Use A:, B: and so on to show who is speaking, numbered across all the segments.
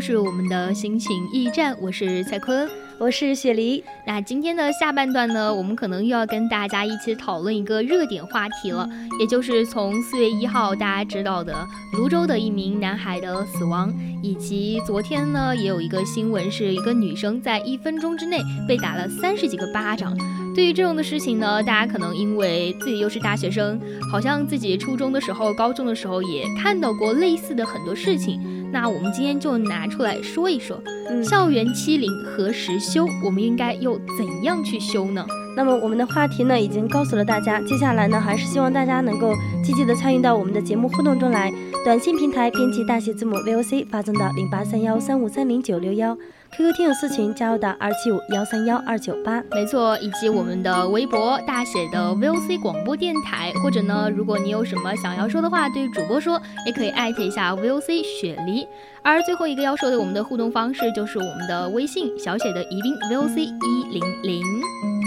A: 是我们的心情驿站，我是蔡坤，
B: 我是雪梨。
A: 那今天的下半段呢，我们可能又要跟大家一起讨论一个热点话题了，也就是从四月一号大家知道的泸州的一名男孩的死亡，以及昨天呢也有一个新闻，是一个女生在一分钟之内被打了三十几个巴掌。对于这种的事情呢，大家可能因为自己又是大学生，好像自己初中的时候、高中的时候也看到过类似的很多事情。那我们今天就拿出来说一说，
B: 嗯
A: 校园欺凌何时休？我们应该又怎样去修呢？
B: 那么我们的话题呢，已经告诉了大家。接下来呢，还是希望大家能够积极的参与到我们的节目互动中来。短信平台编辑大写字母 VOC 发送到零八三幺三五三零九六幺，QQ 听友私群加入到二七五幺三幺二九八。
A: 没错，以及我们的微博大写的 VOC 广播电台，或者呢，如果你有什么想要说的话，对主播说，也可以艾特一下 VOC 雪梨。而最后一个要说的，我们的互动方式就是我们的微信小写的宜宾 VOC 一零零。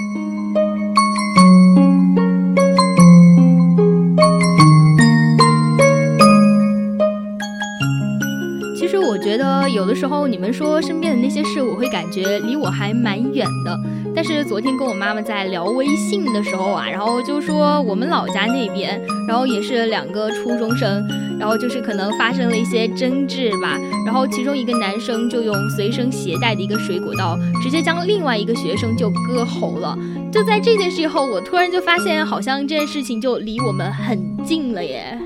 A: 觉得有的时候你们说身边的那些事，我会感觉离我还蛮远的。但是昨天跟我妈妈在聊微信的时候啊，然后就说我们老家那边，然后也是两个初中生，然后就是可能发生了一些争执吧，然后其中一个男生就用随身携带的一个水果刀，直接将另外一个学生就割喉了。就在这件事以后，我突然就发现，好像这件事情就离我们很近了耶。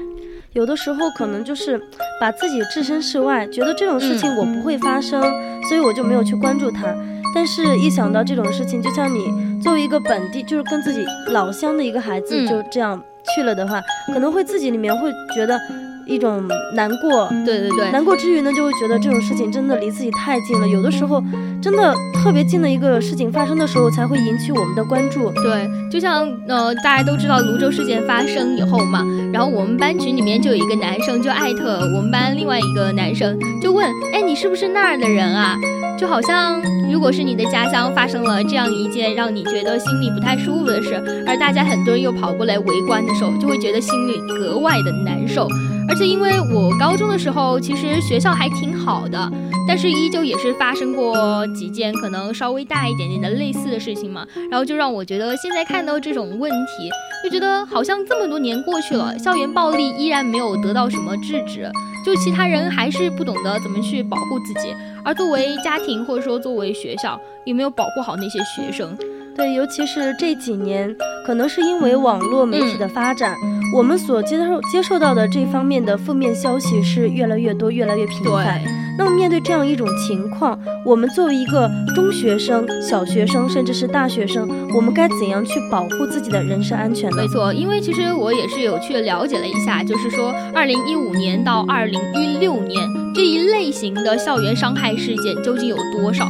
B: 有的时候可能就是把自己置身事外，觉得这种事情我不会发生，所以我就没有去关注它。但是，一想到这种事情，就像你作为一个本地，就是跟自己老乡的一个孩子，
A: 嗯
B: 就这样去了的话，可能会自己里面会觉得一种难过。
A: 对对对，
B: 难过之余呢，就会觉得这种事情真的离自己太近了。有的时候，真的特别近的一个事情发生的时候，才会引起我们的关注。
A: 对，就像呃，大家都知道泸州事件发生以后嘛，然后我们班群里面就有一个男生就艾特我们班另外一个男生，就问，哎，你是不是那儿的人啊？就好像如果是你的家乡发生了这样一件让你觉得心里不太舒服的事，而大家很多人又跑过来围观的时候，就会觉得心里格外的难受。而且因为我高中的时候，其实学校还挺好的，但是依旧也是发生过几件可能稍微大一点点的类似的事情嘛，然后就让我觉得现在看到这种问题，就觉得好像这么多年过去了，校园暴力依然没有得到什么制止，就其他人还是不懂得怎么去保护自己，而作为家庭或者说作为学校，有没有保护好那些学生？
B: 对，尤其是这几年，可能是因为网络媒体的发展，我们所接受接受到的这方面的负面消息是越来越多、越来越频繁。那么面对这样一种情况，我们作为一个中学生、小学生，甚至是大学生，我们该怎样去保护自己的人身安全呢？
A: 没错，因为其实我也是有去了解了一下，就是说，二零一五年到二零一六年这一类型的校园伤害事件究竟有多少？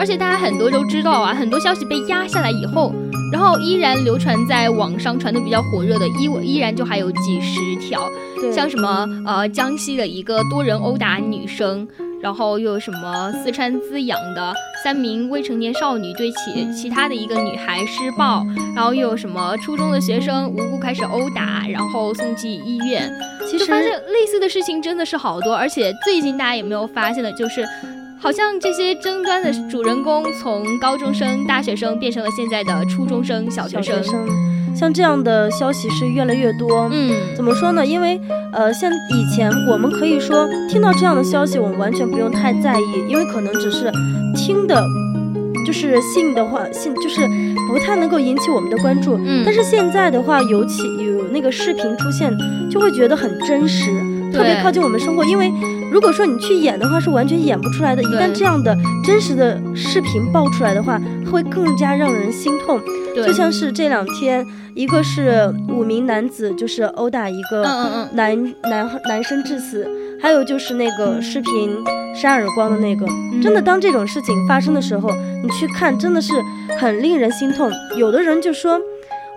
A: 而且大家很多都知道啊，很多消息被压下来以后，然后依然流传在网上传的比较火热的，依依然就还有几十条，
B: 对
A: 像什么呃江西的一个多人殴打女生。然后又有什么四川资阳的三名未成年少女对其其他的一个女孩施暴，然后又有什么初中的学生无故开始殴打，然后送进医院。
B: 其实
A: 发现类似的事情真的是好多，而且最近大家有没有发现的，就是好像这些争端的主人公从高中生、大学生变成了现在的初中生、小学生。
B: 像这样的消息是越来越多。
A: 嗯，
B: 怎么说呢？因为呃，像以前我们可以说听到这样的消息，我们完全不用太在意，因为可能只是听的，就是信的话，信就是不太能够引起我们的关注。
A: 嗯，
B: 但是现在的话，尤其有那个视频出现，就会觉得很真实，特别靠近我们生活。因为如果说你去演的话，是完全演不出来的。一旦这样的真实的视频爆出来的话，会更加让人心痛。就像是这两天，一个是五名男子就是殴打一个男男男生致死，还有就是那个视频扇耳光的那个。真的，当这种事情发生的时候，你去看，真的是很令人心痛。有的人就说，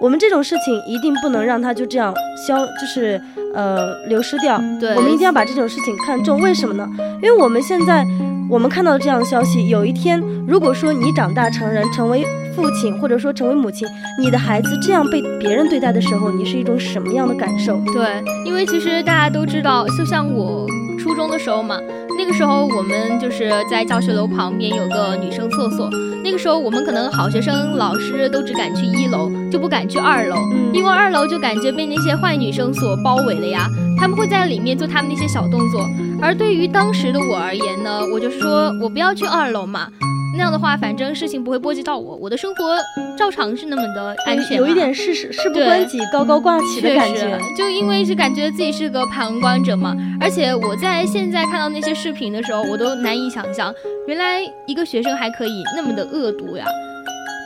B: 我们这种事情一定不能让他就这样消，就是呃流失掉。
A: 对，
B: 我们一定要把这种事情看重。为什么呢？因为我们现在我们看到这样的消息，有一天如果说你长大成人，成为父亲或者说成为母亲，你的孩子这样被别人对待的时候，你是一种什么样的感受？
A: 对，因为其实大家都知道，就像我初中的时候嘛，那个时候我们就是在教学楼旁边有个女生厕所，那个时候我们可能好学生老师都只敢去一楼，就不敢去二楼，因为二楼就感觉被那些坏女生所包围了呀，他们会在里面做他们那些小动作。而对于当时的我而言呢，我就是说我不要去二楼嘛。那样的话，反正事情不会波及到我，我的生活照常是那么的安全。
B: 有一点事事事不关己高高挂起的感觉，
A: 就因为是感觉自己是个旁观者嘛。而且我在现在看到那些视频的时候，我都难以想象，原来一个学生还可以那么的恶毒呀。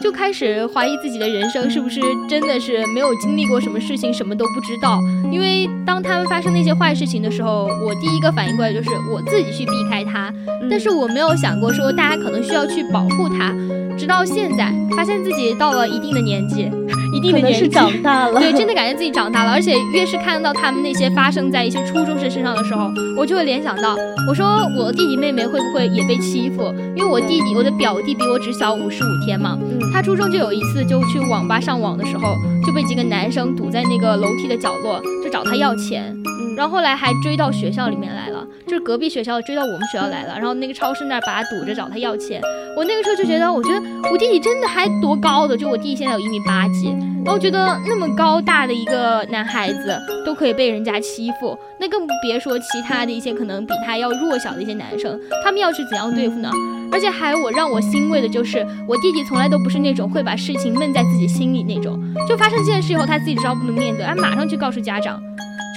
A: 就开始怀疑自己的人生是不是真的是没有经历过什么事情，什么都不知道。因为当他们发生那些坏事情的时候，我第一个反应过来就是我自己去避开他，但是我没有想过说大家可能需要去保护他。直到现在，发现自己到了一定的年纪，一定的年纪
B: 长大了，
A: 对，真的感觉自己长大了。而且越是看到他们那些发生在一些初中生身上的时候，我就会联想到，我说我弟弟妹妹会不会也被欺负？因为我弟弟，我的表弟比我只小五十五天嘛。他初中就有一次就去网吧上网的时候，就被几个男生堵在那个楼梯的角落，就找他要钱。然后后来还追到学校里面来了，就是隔壁学校追到我们学校来了。然后那个超市那儿把他堵着找他要钱。我那个时候就觉得，我觉得我弟弟真的还多高的，就我弟弟现在有一米八几。然后觉得那么高大的一个男孩子都可以被人家欺负，那更别说其他的一些可能比他要弱小的一些男生，他们要是怎样对付呢？而且还我让我欣慰的就是，我弟弟从来都不是那种会把事情闷在自己心里那种，就发生这件事以后，他自己知道不能面对，他马上去告诉家长。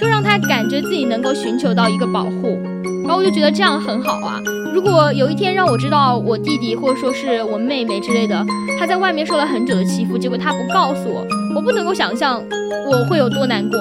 A: 就让他感觉自己能够寻求到一个保护，然后我就觉得这样很好啊。如果有一天让我知道我弟弟或者说是我妹妹之类的，他在外面受了很久的欺负，结果他不告诉我，我不能够想象我会有多难过。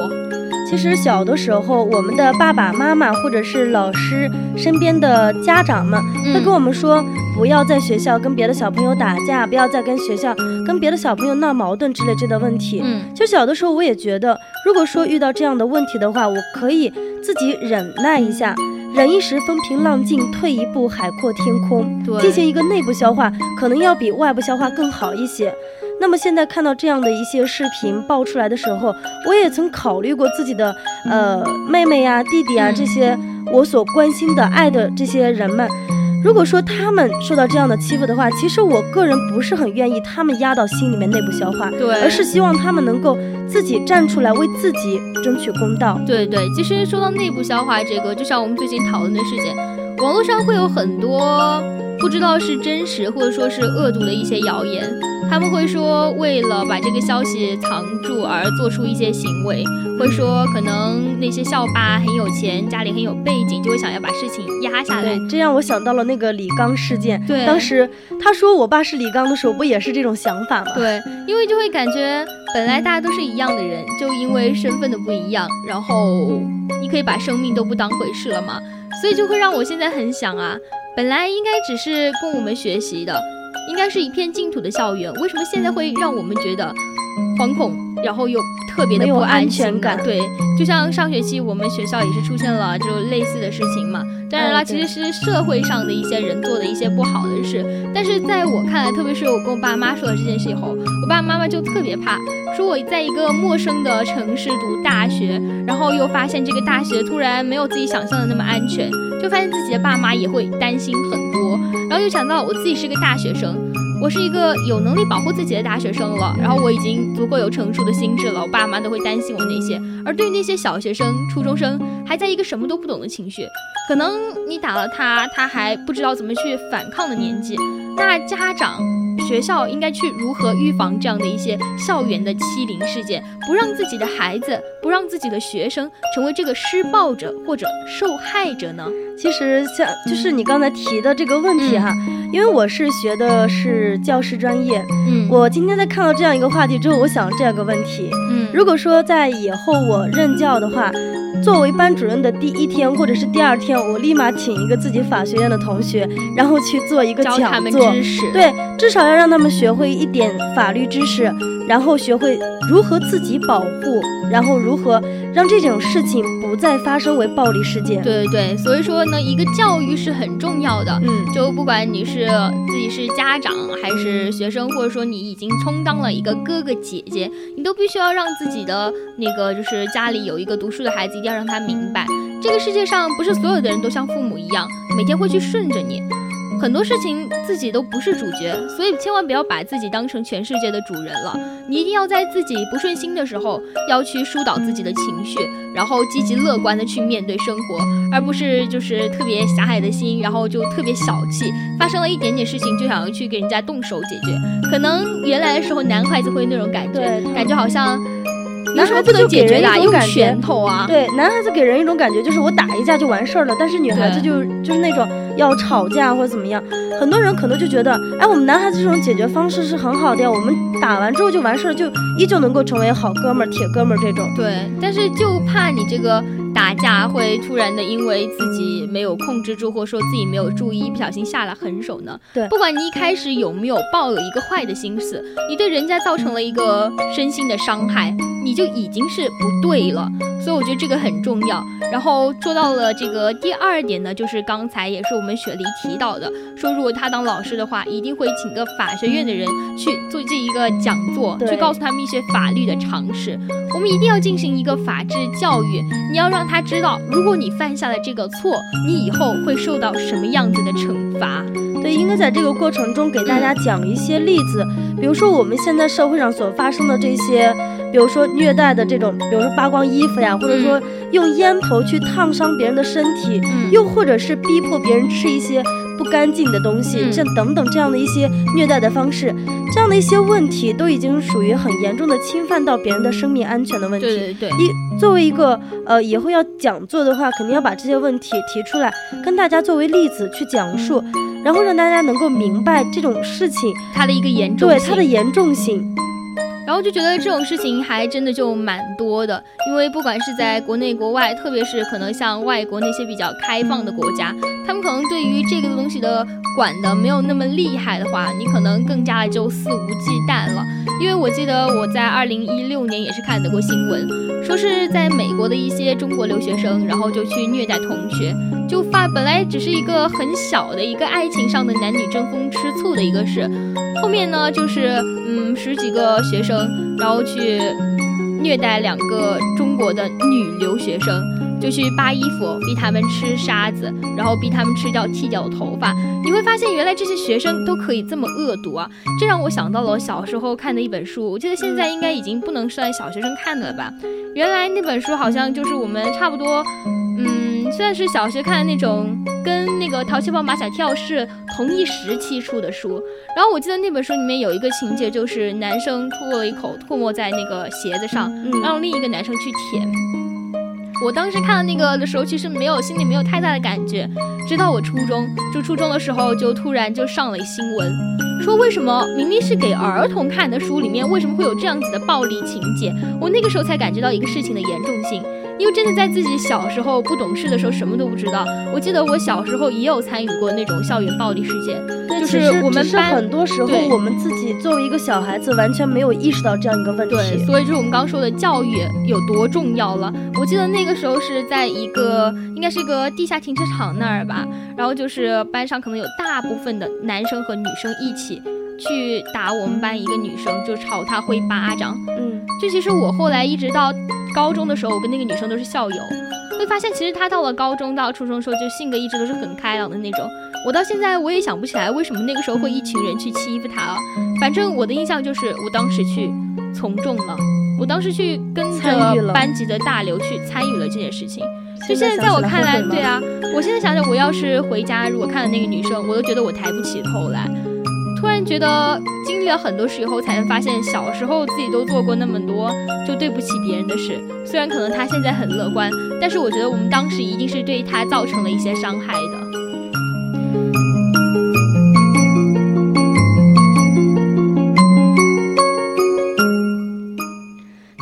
B: 其实小的时候，我们的爸爸妈妈或者是老师身边的家长们会跟我们说，不要在学校跟别的小朋友打架，不要再跟学校跟别的小朋友闹矛盾之类这的问题。
A: 嗯，
B: 就小的时候我也觉得，如果说遇到这样的问题的话，我可以自己忍耐一下，忍一时风平浪静，退一步海阔天空，进行一个内部消化，可能要比外部消化更好一些。那么现在看到这样的一些视频爆出来的时候，我也曾考虑过自己的呃妹妹呀、弟弟啊这些我所关心的、爱的这些人们，如果说他们受到这样的欺负的话，其实我个人不是很愿意他们压到心里面内部消化，
A: 对，
B: 而是希望他们能够自己站出来为自己争取公道。
A: 对对，其实说到内部消化这个，就像我们最近讨论的事件，网络上会有很多不知道是真实或者说是恶毒的一些谣言。他们会说，为了把这个消息藏住而做出一些行为，会说可能那些校霸很有钱，家里很有背景，就会想要把事情压下来。
B: 这让我想到了那个李刚事件。
A: 对，
B: 当时他说我爸是李刚的时候，不也是这种想法吗？
A: 对，因为就会感觉本来大家都是一样的人，就因为身份的不一样，然后你可以把生命都不当回事了嘛。所以就会让我现在很想啊，本来应该只是供我们学习的。应该是一片净土的校园，为什么现在会让我们觉得惶恐，然后又特别的不安全
B: 感？
A: 对，就像上学期我们学校也是出现了就类似的事情嘛。当然了，其实是社会上的一些人做的一些不好的事，但是在我看来，特别是我跟我爸妈说了这件事以后，我爸爸妈妈就特别怕，说我在一个陌生的城市读大学，然后又发现这个大学突然没有自己想象的那么安全，就发现自己的爸妈也会担心很多。然后又想到我自己是个大学生，我是一个有能力保护自己的大学生了，然后我已经足够有成熟的心智了，我爸妈都会担心我那些。而对于那些小学生、初中生，还在一个什么都不懂的情绪，可能你打了他，他还不知道怎么去反抗的年纪，那家长。学校应该去如何预防这样的一些校园的欺凌事件，不让自己的孩子，不让自己的学生成为这个施暴者或者受害者呢？
B: 其实像就是你刚才提的这个问题哈，因为我是学的是教师专业，嗯，我今天在看到这样一个话题之后，我想这样一个问题，嗯，如果说在以后我任教的话。作为班主任的第一天或者是第二天，我立马请一个自己法学院的同学，然后去做一个讲座。对，至少要让他们学会一点法律知识。然后学会如何自己保护，然后如何让这种事情不再发生为暴力事件。
A: 对对对，所以说呢，一个教育是很重要的。嗯，就不管你是自己是家长还是学生，或者说你已经充当了一个哥哥姐姐，你都必须要让自己的那个就是家里有一个读书的孩子，一定要让他明白，这个世界上不是所有的人都像父母一样，每天会去顺着你。很多事情自己都不是主角，所以千万不要把自己当成全世界的主人了。你一定要在自己不顺心的时候，要去疏导自己的情绪，然后积极乐观的去面对生活，而不是就是特别狭隘的心，然后就特别小气，发生了一点点事情就想要去给人家动手解决。可能原来的时候男孩子会那种感觉，感觉好像。
B: 男孩子就给人一种
A: 拳头啊，
B: 对，男孩子给人一种感觉就是我打一架就完事儿了，但是女孩子就就是那种要吵架或者怎么样，很多人可能就觉得，哎，我们男孩子这种解决方式是很好的呀，我们打完之后就完事儿，就依旧能够成为好哥们儿、铁哥们儿这种。
A: 对，但是就怕你这个。打架会突然的，因为自己没有控制住，或者说自己没有注意，不小心下了狠手呢？
B: 对，
A: 不管你一开始有没有抱有一个坏的心思，你对人家造成了一个身心的伤害，你就已经是不对了。所以我觉得这个很重要。然后说到了这个第二点呢，就是刚才也是我们雪梨提到的，说如果他当老师的话，一定会请个法学院的人去做这一个讲座，去告诉他们一些法律的常识。我们一定要进行一个法治教育，你要让他知道，如果你犯下了这个错，你以后会受到什么样子的惩罚。
B: 对，应该在这个过程中给大家讲一些例子，比如说我们现在社会上所发生的这些。比如说虐待的这种，比如说扒光衣服呀，或者说用烟头去烫伤别人的身体，又或者是逼迫别人吃一些不干净的东西，这等等这样的一些虐待的方式，这样的一些问题都已经属于很严重的侵犯到别人的生命安全的问题。
A: 对对对。
B: 一作为一个呃以后要讲座的话，肯定要把这些问题提出来，跟大家作为例子去讲述，然后让大家能够明白这种事情
A: 它的一个严重
B: 对它的严重性。
A: 然后就觉得这种事情还真的就蛮多的，因为不管是在国内国外，特别是可能像外国那些比较开放的国家，他们可能对于这个东西的管的没有那么厉害的话，你可能更加的就肆无忌惮了。因为我记得我在二零一六年也是看到过新闻，说是在美国的一些中国留学生，然后就去虐待同学，就发本来只是一个很小的一个爱情上的男女争风吃醋的一个事，后面呢就是嗯十几个学生。然后去虐待两个中国的女留学生，就去扒衣服，逼他们吃沙子，然后逼他们吃掉剃掉的头发。你会发现，原来这些学生都可以这么恶毒啊！这让我想到了我小时候看的一本书，我记得现在应该已经不能算小学生看的了吧？原来那本书好像就是我们差不多，算是小学看的那种，跟那个《淘气包马小跳》是同一时期出的书。然后我记得那本书里面有一个情节，就是男生吐了一口唾沫在那个鞋子上，让另一个男生去舔。我当时看到那个的时候，其实没有心里没有太大的感觉，直到我初中，就初中的时候就突然就上了新闻，说为什么明明是给儿童看的书里面，为什么会有这样子的暴力情节？我那个时候才感觉到一个事情的严重性。因为真的在自己小时候不懂事的时候，什么都不知道。我记得我小时候也有参与过那种校园暴力事件，就是我们班
B: 很多时候我们自己作为一个小孩子，完全没有意识到这样一个问题。
A: 对，所以就是我们刚说的教育有多重要了。我记得那个时候是在一个应该是一个地下停车场那儿吧，然后就是班上可能有大部分的男生和女生一起去打我们班一个女生，就朝她挥巴掌。嗯，就其实我后来一直到。高中的时候，我跟那个女生都是校友。会发现其实她到了高中到初中时候，就性格一直都是很开朗的那种。我到现在我也想不起来为什么那个时候会一群人去欺负她啊。反正我的印象就是我当时去从众了，我当时去跟着班级的大流去参与了这件事情。就现在在我看来，对啊，我现在想想，我要是回家如果看到那个女生，我都觉得我抬不起头来。突然觉得经历了很多事以后，才能发现小时候自己都做过那么多就对不起别人的事。虽然可能他现在很乐观，但是我觉得我们当时一定是对他造成了一些伤害的。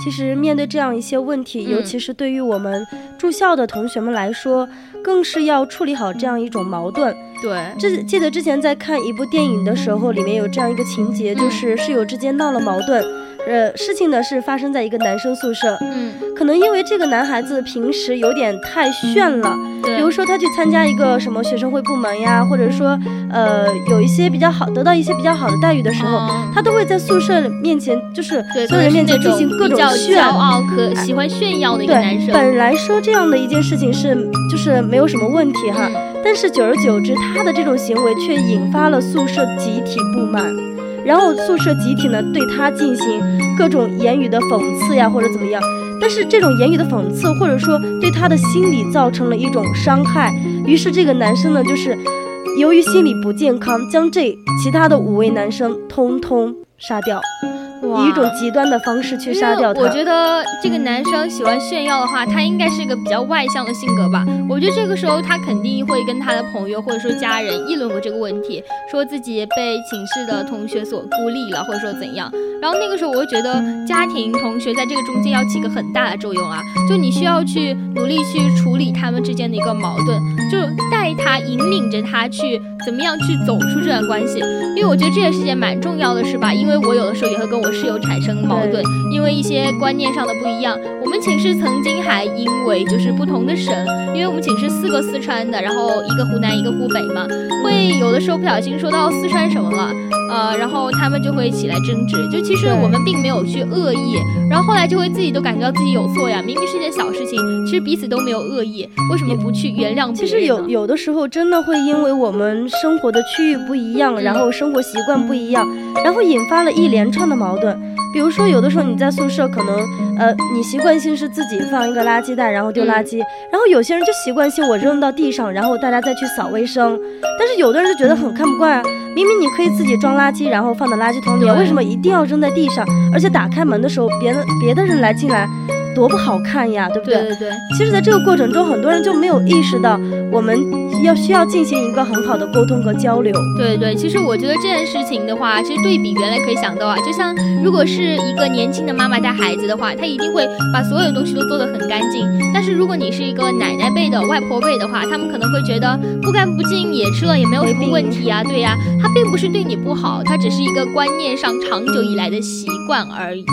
B: 其实面对这样一些问题，尤其是对于我们住校的同学们来说，更是要处理好这样一种矛盾。
A: 对，
B: 这记得之前在看一部电影的时候，里面有这样一个情节，就是室友之间闹了矛盾。呃，事情呢是发生在一个男生宿舍，
A: 嗯，
B: 可能因为这个男孩子平时有点太炫了，
A: 对，
B: 比如说他去参加一个什么学生会部门呀，或者说呃有一些比较好得到一些比较好的待遇的时候，他都会在宿舍面前就是所有人面前进行各种炫，
A: 骄傲可喜欢炫耀的一个男生。
B: 本来说这样的一件事情是就是没有什么问题哈，但是久而久之，他的这种行为却引发了宿舍集体不满。然后宿舍集体呢对他进行各种言语的讽刺呀，或者怎么样。但是这种言语的讽刺，或者说对他的心理造成了一种伤害。于是这个男生呢，就是由于心理不健康，将这其他的五位男生通通杀掉。以一种极端的方式去杀掉他。
A: 我觉得这个男生喜欢炫耀的话，他应该是一个比较外向的性格吧。我觉得这个时候他肯定会跟他的朋友或者说家人议论过这个问题，说自己被寝室的同学所孤立了，或者说怎样。然后那个时候，我会觉得家庭、同学在这个中间要起个很大的作用啊，就你需要去努力去处理他们之间的一个矛盾，就带他、引领着他去怎么样去走出这段关系。因为我觉得这件事情蛮重要的是吧，因为我有的时候也会跟我室友产生矛盾，因为一些观念上的不一样。我们寝室曾经还因为就是不同的省，因为我们寝室四个四川的，然后一个湖南，一个湖北嘛，会有的时候不小心说到四川什么了，呃，然后他们就会起来争执，就。其实我们并没有去恶意，然后后来就会自己都感觉到自己有错呀。明明是件小事情，其实彼此都没有恶意，为什么不去原谅？
B: 其实有有的时候真的会因为我们生活的区域不一样，然后生活习惯不一样，然后引发了一连串的矛盾。比如说，有的时候你在宿舍，可能呃，你习惯性是自己放一个垃圾袋，然后丢垃圾，然后有些人就习惯性我扔到地上，然后大家再去扫卫生。但是有的人就觉得很看不惯啊，明明你可以自己装垃圾，然后放到垃圾桶里，为什么一定要扔在地上？而且打开门的时候，别的别的人来进来。多不好看呀，对不对？
A: 对对对。
B: 其实，在这个过程中，很多人就没有意识到，我们要需要进行一个很好的沟通和交流。
A: 对对，其实我觉得这件事情的话，其实对比原来可以想到啊，就像如果是一个年轻的妈妈带孩子的话，她一定会把所有东西都做得很干净。但是如果你是一个奶奶辈的、外婆辈的话，他们可能会觉得不干不净也吃了也没有什么问题啊。对呀，他并不是对你不好，他只是一个观念上长久以来的习惯而已。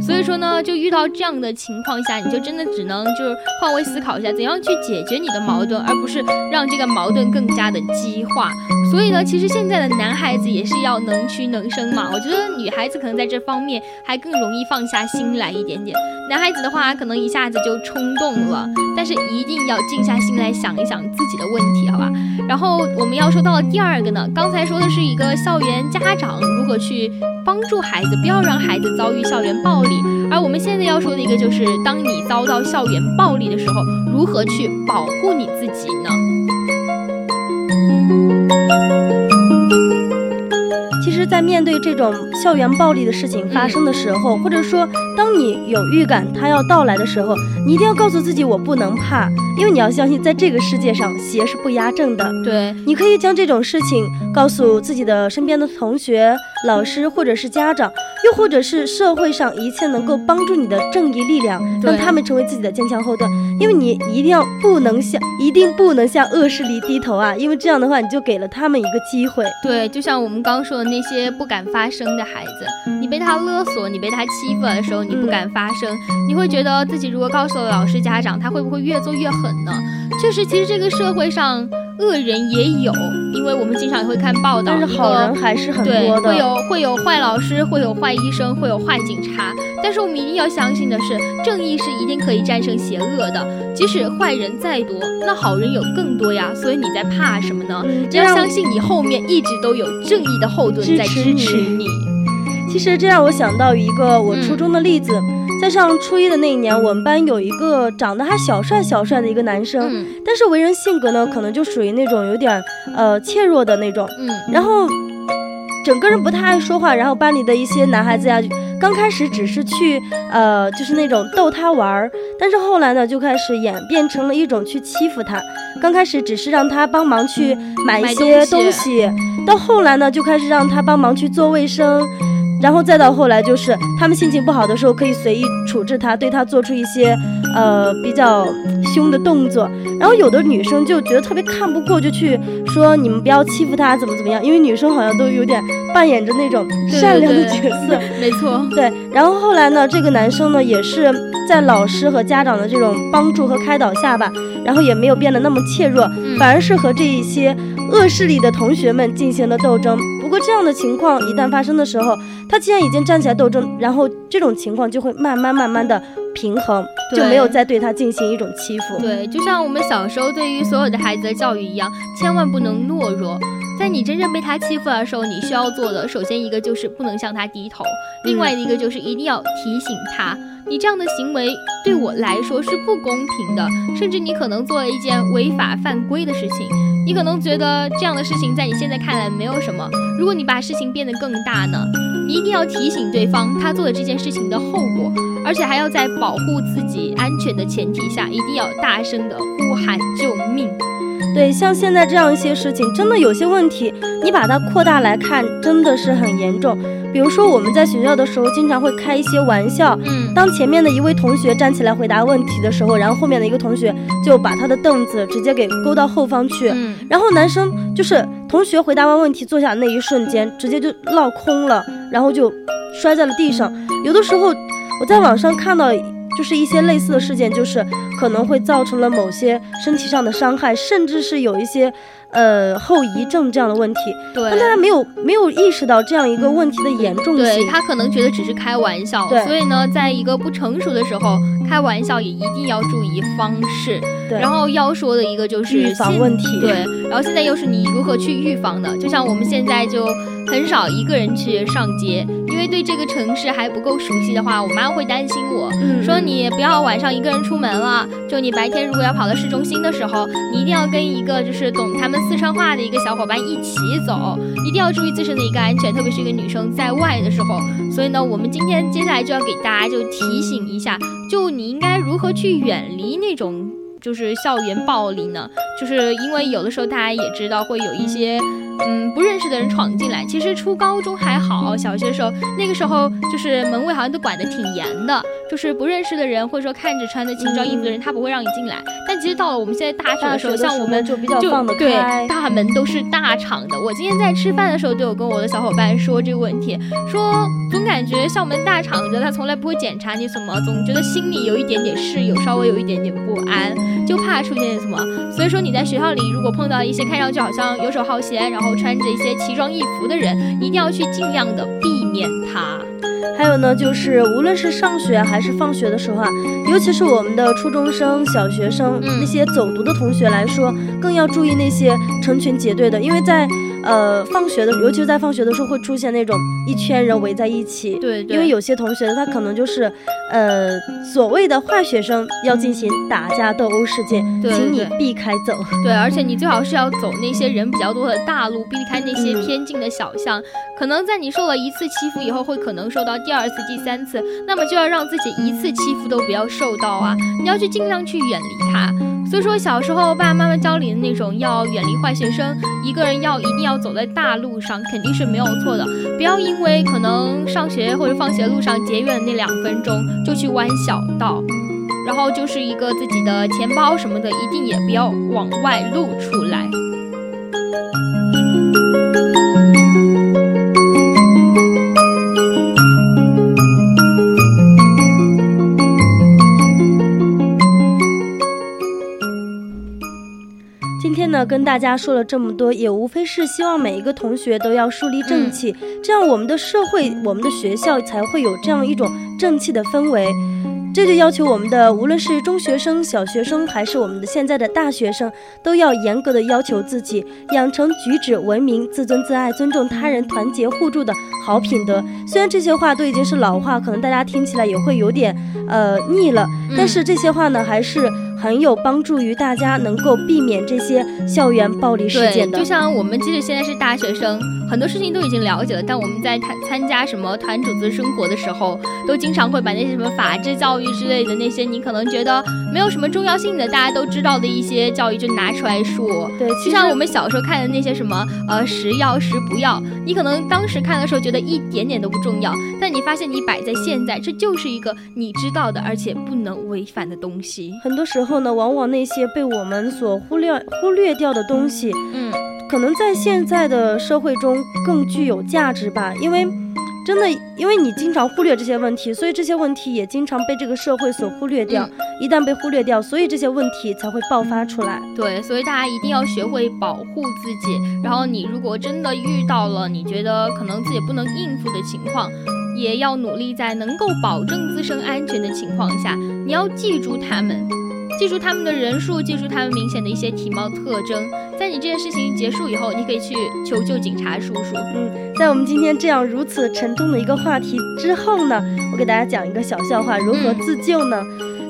A: 所以说呢，就遇到这样的情况下，你就真的只能就是换位思考一下，怎样去解决你的矛盾，而不是让这个矛盾更加的激化。所以呢，其实现在的男孩子也是要能屈能伸嘛。我觉得女孩子可能在这方面还更容易放下心来一点点，男孩子的话可能一下子就冲动了。但是一定要静下心来想一想自己的问题，好吧？然后我们要说到了第二个呢，刚才说的是一个校园家长如何去帮助孩子，不要让孩子遭遇校园暴力。而我们现在要说的一个就是，当你遭到校园暴力的时候，如何去保护你自己呢？
B: 其实，在面对这种校园暴力的事情发生的时候，或者说当你有预感它要到来的时候，你一定要告诉自己，我不能怕，因为你要相信，在这个世界上，邪是不压正的。
A: 对，
B: 你可以将这种事情告诉自己的身边的同学、老师或者是家长。又或者是社会上一切能够帮助你的正义力量，让他们成为自己的坚强后盾。因为你一定要不能向，一定不能向恶势力低头啊！因为这样的话，你就给了他们一个机会。
A: 对，就像我们刚说的那些不敢发声的孩子，你被他勒索，你被他欺负的时候，你不敢发声，你会觉得自己如果告诉了老师、家长，他会不会越做越狠呢？确实，其实这个社会上。恶人也有，因为我们经常也会看报道，
B: 但是好人还是很多
A: 的，会有会有坏老师，会有坏医生，会有坏警察。但是我们一定要相信的是，正义是一定可以战胜邪恶的。即使坏人再多，那好人有更多呀。所以你在怕什么呢？要相信你后面一直都有正义的后盾在支持你。
B: 其实这让我想到一个我初中的例子。在上初一的那一年，我们班有一个长得还小帅小帅的一个男生，但是为人性格呢，可能就属于那种有点呃怯弱的那种。嗯，然后整个人不太爱说话，然后班里的一些男孩子呀，刚开始只是去呃就是那种逗他玩儿，但是后来呢就开始演变成了一种去欺负他。刚开始只是让他帮忙去买一些东西，到后来呢就开始让他帮忙去做卫生。然后再到后来，就是他们心情不好的时候，可以随意处置他，对他做出一些，呃，比较凶的动作。然后有的女生就觉得特别看不过，就去说你们不要欺负他，怎么怎么样？因为女生好像都有点扮演着那种善良的角色。
A: 没错。
B: 对。然后后来呢，这个男生呢，也是在老师和家长的这种帮助和开导下吧，然后也没有变得那么怯弱，反而是和这一些恶势力的同学们进行了斗争。不过这样的情况一旦发生的时候，他既然已经站起来斗争，然后这种情况就会慢慢慢慢的平衡，就没有再对他进行一种欺负。
A: 对，就像我们小时候对于所有的孩子的教育一样，千万不能懦弱。在你真正被他欺负的时候，你需要做的，首先一个就是不能向他低头，另外一个就是一定要提醒他，你这样的行为对我来说是不公平的，甚至你可能做了一件违法犯规的事情。你可能觉得这样的事情在你现在看来没有什么，如果你把事情变得更大呢？你一定要提醒对方他做的这件事情的后果，而且还要在保护自己安全的前提下，一定要大声的呼喊救命。
B: 对，像现在这样一些事情，真的有些问题，你把它扩大来看，真的是很严重。比如说我们在学校的时候，经常会开一些玩笑。嗯，当前面的一位同学站起来回答问题的时候，然后后面的一个同学就把他的凳子直接给勾到后方去。嗯，然后男生就是同学回答完问题坐下那一瞬间，直接就落空了，然后就摔在了地上。有的时候我在网上看到。就是一些类似的事件，就是可能会造成了某些身体上的伤害，甚至是有一些。呃，后遗症这样的问题，
A: 对，
B: 但大家没有没有意识到这样一个问题的严重性。
A: 对他可能觉得只是开玩笑，
B: 对，
A: 所以呢，在一个不成熟的时候开玩笑也一定要注意方式。
B: 对，
A: 然后要说的一个就是
B: 预防问题。
A: 对，然后现在又是你如何去预防的？就像我们现在就很少一个人去上街，因为对这个城市还不够熟悉的话，我妈会担心我说你不要晚上一个人出门了。就你白天如果要跑到市中心的时候，你一定要跟一个就是懂他们。四川话的一个小伙伴一起走，一定要注意自身的一个安全，特别是一个女生在外的时候。所以呢，我们今天接下来就要给大家就提醒一下，就你应该如何去远离那种就是校园暴力呢？就是因为有的时候大家也知道会有一些。嗯，不认识的人闯进来，其实初高中还好，小学的时候那个时候就是门卫好像都管得挺严的，就是不认识的人或者说看着穿的轻装衣服的人，他不会让你进来。但其实到了我们现在大学的时候，像我们
B: 就比较放得
A: 开，大门都是大敞的。我今天在吃饭的时候，就有跟我的小伙伴说这个问题，说总感觉校门大敞着，他从来不会检查你什么，总觉得心里有一点点事，有稍微有一点点不安，就怕出现什么。所以说你在学校里如果碰到一些看上去好像游手好闲，然后穿着一些奇装异服的人，一定要去尽量的避免他。
B: 还有呢，就是无论是上学还是放学的时候啊，尤其是我们的初中生、小学生那些走读的同学来说，更要注意那些成群结队的，因为在。呃，放学的，尤其是在放学的时候，会出现那种一圈人围在一起。
A: 对，
B: 因为有些同学他可能就是，呃，所谓的坏学生，要进行打架斗殴事件，请你避开走。
A: 对，而且你最好是要走那些人比较多的大路，避开那些偏静的小巷。可能在你受了一次欺负以后，会可能受到第二次、第三次，那么就要让自己一次欺负都不要受到啊！你要去尽量去远离他。所以说，小时候爸爸妈妈教你的那种要远离坏学生，一个人要一定要走在大路上，肯定是没有错的。不要因为可能上学或者放学路上节约了那两分钟，就去弯小道，然后就是一个自己的钱包什么的，一定也不要往外露出来。
B: 呢，跟大家说了这么多，也无非是希望每一个同学都要树立正气，这样我们的社会、我们的学校才会有这样一种正气的氛围。这就要求我们的，无论是中学生、小学生，还是我们的现在的大学生，都要严格的要求自己，养成举止文明、自尊自爱、尊重他人、团结互助的好品德。虽然这些话都已经是老话，可能大家听起来也会有点呃腻了，但是这些话呢，还是。很有帮助于大家能够避免这些校园暴力事件
A: 的。就像我们即使现在是大学生，很多事情都已经了解了，但我们在参参加什么团组织生活的时候，都经常会把那些什么法制教育之类的那些你可能觉得没有什么重要性的，大家都知道的一些教育就拿出来说。
B: 对，
A: 就像我们小时候看的那些什么呃食要食不要，你可能当时看的时候觉得一点点都不重要，但你发现你摆在现在，这就是一个你知道的，而且不能违反的东西。
B: 很多时候。后呢，往往那些被我们所忽略忽略掉的东西，
A: 嗯，
B: 可能在现在的社会中更具有价值吧。因为真的，因为你经常忽略这些问题，所以这些问题也经常被这个社会所忽略掉。一旦被忽略掉，所以这些问题才会爆发出来。
A: 对，所以大家一定要学会保护自己。然后你如果真的遇到了你觉得可能自己不能应付的情况，也要努力在能够保证自身安全的情况下，你要记住他们。记住他们的人数，记住他们明显的一些体貌特征。在你这件事情结束以后，你可以去求救警察叔叔。
B: 嗯，在我们今天这样如此沉重的一个话题之后呢，我给大家讲一个小笑话：如何自救呢？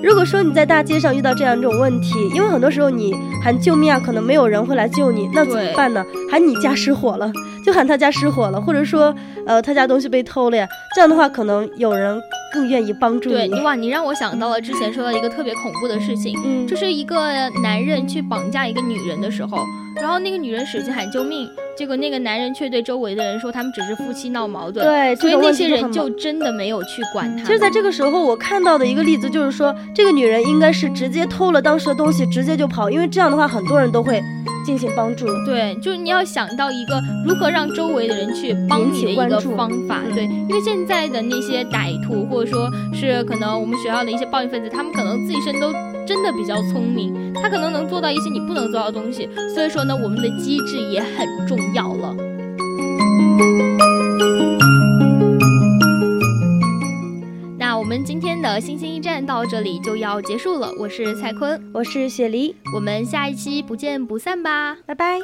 B: 如果说你在大街上遇到这样一种问题，因为很多时候你喊救命啊，可能没有人会来救你，那怎么办呢？喊你家失火了，就喊他家失火了，或者说，呃，他家东西被偷了呀，这样的话可能有人更愿意帮助你。
A: 对，哇，你让我想到了之前说到一个特别恐怖的事情，
B: 嗯，
A: 就是一个男人去绑架一个女人的时候，然后那个女人使劲喊救命。结果那个男人却对周围的人说，他们只是夫妻闹矛盾。
B: 对，
A: 所以那些人就真的没有去管他。
B: 其实，在这个时候，我看到的一个例子就是说，这个女人应该是直接偷了当时的东西，直接就跑，因为这样的话，很多人都会进行帮助。
A: 对，就是你要想到一个如何让周围的人去帮你的一个方法。对，因为现在的那些歹徒，或者说是可能我们学校的一些暴力分子，他们可能自己身都。真的比较聪明，他可能能做到一些你不能做到的东西，所以说呢，我们的机制也很重要了。们今天的星星驿站到这里就要结束了，我是蔡坤，
B: 我是雪梨，
A: 我们下一期不见不散吧，
B: 拜拜。